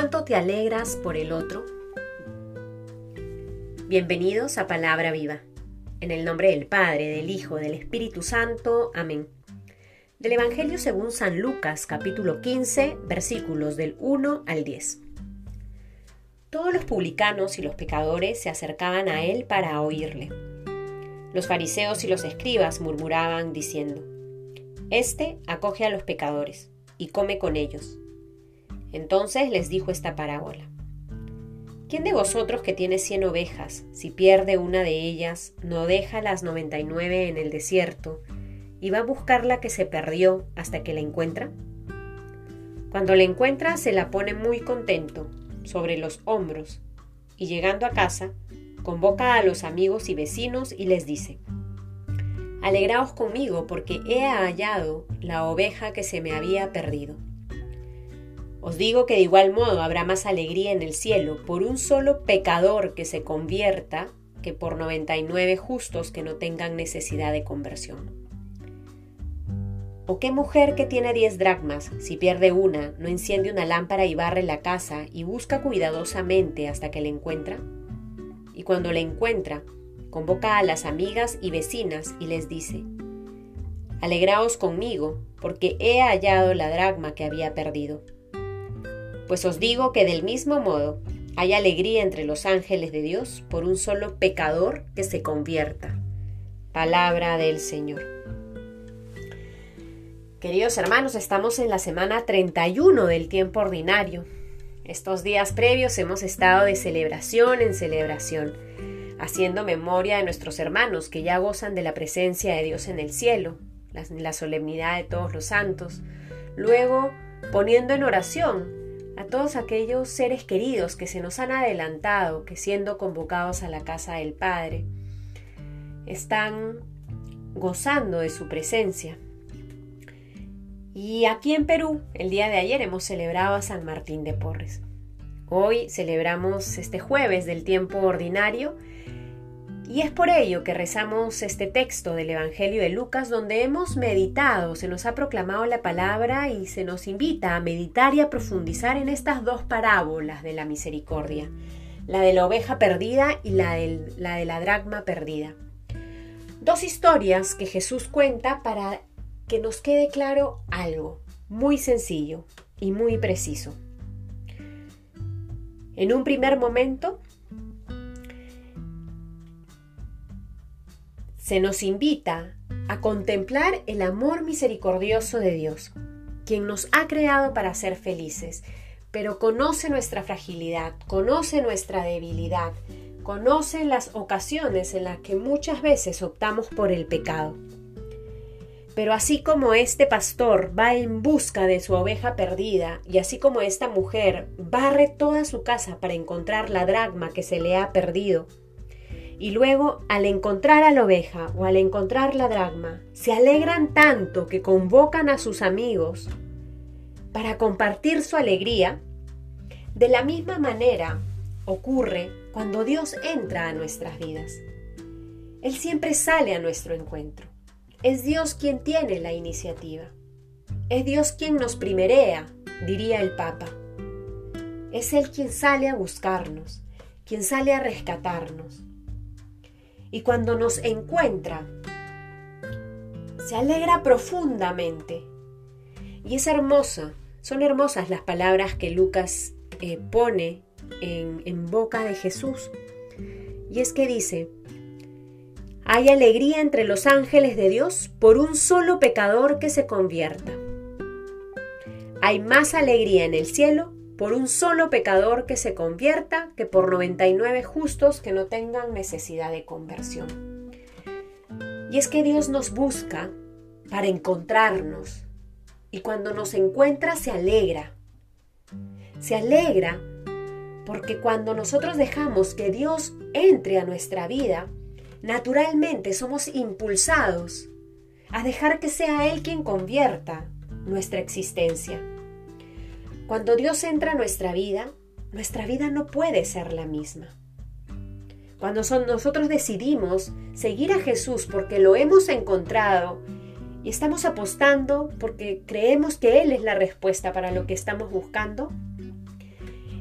cuánto te alegras por el otro? Bienvenidos a Palabra Viva. En el nombre del Padre, del Hijo, del Espíritu Santo. Amén. Del Evangelio según San Lucas, capítulo 15, versículos del 1 al 10. Todos los publicanos y los pecadores se acercaban a él para oírle. Los fariseos y los escribas murmuraban diciendo, Este acoge a los pecadores y come con ellos. Entonces les dijo esta parábola. ¿Quién de vosotros que tiene cien ovejas, si pierde una de ellas, no deja las noventa y nueve en el desierto y va a buscar la que se perdió hasta que la encuentra? Cuando la encuentra se la pone muy contento sobre los hombros y llegando a casa convoca a los amigos y vecinos y les dice, Alegraos conmigo porque he hallado la oveja que se me había perdido. Os digo que de igual modo habrá más alegría en el cielo por un solo pecador que se convierta que por 99 justos que no tengan necesidad de conversión. ¿O qué mujer que tiene 10 dracmas, si pierde una, no enciende una lámpara y barre la casa y busca cuidadosamente hasta que la encuentra? Y cuando la encuentra, convoca a las amigas y vecinas y les dice, Alegraos conmigo, porque he hallado la dracma que había perdido. Pues os digo que del mismo modo hay alegría entre los ángeles de Dios por un solo pecador que se convierta. Palabra del Señor. Queridos hermanos, estamos en la semana 31 del tiempo ordinario. Estos días previos hemos estado de celebración en celebración, haciendo memoria de nuestros hermanos que ya gozan de la presencia de Dios en el cielo, la, la solemnidad de todos los santos. Luego, poniendo en oración a todos aquellos seres queridos que se nos han adelantado, que siendo convocados a la casa del Padre, están gozando de su presencia. Y aquí en Perú, el día de ayer hemos celebrado a San Martín de Porres. Hoy celebramos este jueves del tiempo ordinario y es por ello que rezamos este texto del Evangelio de Lucas donde hemos meditado, se nos ha proclamado la palabra y se nos invita a meditar y a profundizar en estas dos parábolas de la misericordia, la de la oveja perdida y la, la de la dracma perdida. Dos historias que Jesús cuenta para que nos quede claro algo muy sencillo y muy preciso. En un primer momento, se nos invita a contemplar el amor misericordioso de Dios, quien nos ha creado para ser felices, pero conoce nuestra fragilidad, conoce nuestra debilidad, conoce las ocasiones en las que muchas veces optamos por el pecado. Pero así como este pastor va en busca de su oveja perdida, y así como esta mujer barre toda su casa para encontrar la dragma que se le ha perdido, y luego al encontrar a la oveja o al encontrar la dragma, se alegran tanto que convocan a sus amigos para compartir su alegría, de la misma manera ocurre cuando Dios entra a nuestras vidas. Él siempre sale a nuestro encuentro. Es Dios quien tiene la iniciativa. Es Dios quien nos primerea, diría el Papa. Es Él quien sale a buscarnos, quien sale a rescatarnos y cuando nos encuentra, se alegra profundamente. Y es hermosa, son hermosas las palabras que Lucas eh, pone en, en boca de Jesús. Y es que dice, hay alegría entre los ángeles de Dios por un solo pecador que se convierta. Hay más alegría en el cielo por un solo pecador que se convierta que por 99 justos que no tengan necesidad de conversión. Y es que Dios nos busca para encontrarnos y cuando nos encuentra se alegra. Se alegra porque cuando nosotros dejamos que Dios entre a nuestra vida, naturalmente somos impulsados a dejar que sea Él quien convierta nuestra existencia. Cuando Dios entra a nuestra vida, nuestra vida no puede ser la misma. Cuando nosotros decidimos seguir a Jesús porque lo hemos encontrado y estamos apostando porque creemos que Él es la respuesta para lo que estamos buscando,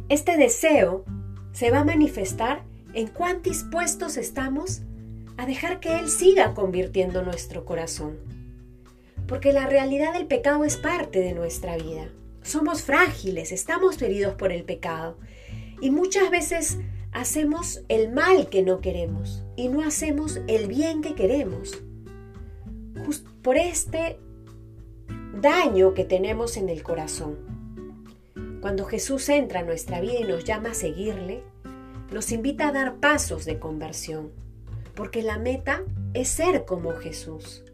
Este deseo se va a manifestar en cuán dispuestos estamos a dejar que Él siga convirtiendo nuestro corazón. Porque la realidad del pecado es parte de nuestra vida. Somos frágiles, estamos heridos por el pecado. Y muchas veces hacemos el mal que no queremos y no hacemos el bien que queremos. por este daño que tenemos en el corazón. Cuando Jesús entra a nuestra vida y nos llama a seguirle, nos invita a dar pasos de conversión, porque la meta es ser como Jesús.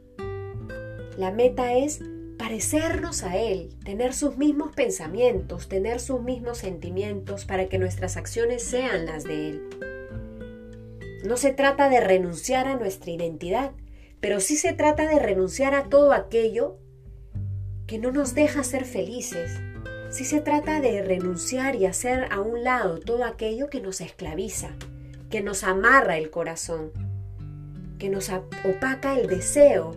La meta es parecernos a Él, tener sus mismos pensamientos, tener sus mismos sentimientos para que nuestras acciones sean las de Él. No se trata de renunciar a nuestra identidad, pero sí se trata de renunciar a todo aquello que no nos deja ser felices. Sí se trata de renunciar y hacer a un lado todo aquello que nos esclaviza, que nos amarra el corazón, que nos opaca el deseo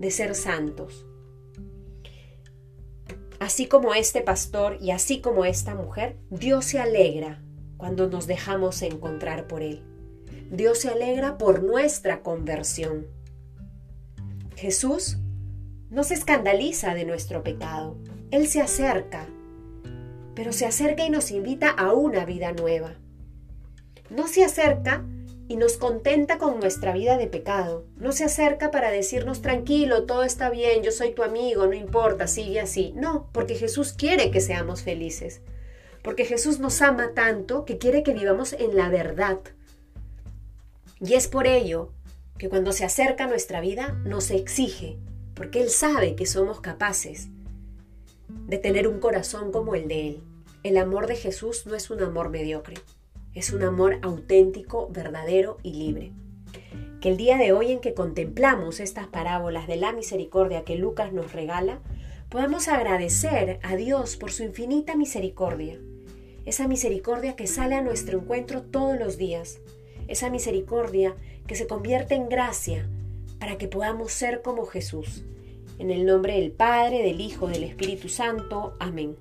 de ser santos. Así como este pastor y así como esta mujer, Dios se alegra cuando nos dejamos encontrar por Él. Dios se alegra por nuestra conversión. Jesús no se escandaliza de nuestro pecado. Él se acerca, pero se acerca y nos invita a una vida nueva. No se acerca y nos contenta con nuestra vida de pecado. No se acerca para decirnos tranquilo, todo está bien, yo soy tu amigo, no importa, sigue así. No, porque Jesús quiere que seamos felices. Porque Jesús nos ama tanto que quiere que vivamos en la verdad. Y es por ello que cuando se acerca a nuestra vida nos exige, porque Él sabe que somos capaces de tener un corazón como el de Él. El amor de Jesús no es un amor mediocre. Es un amor auténtico, verdadero y libre. Que el día de hoy en que contemplamos estas parábolas de la misericordia que Lucas nos regala, podamos agradecer a Dios por su infinita misericordia. Esa misericordia que sale a nuestro encuentro todos los días. Esa misericordia que se convierte en gracia para que podamos ser como Jesús. En el nombre del Padre, del Hijo, del Espíritu Santo. Amén.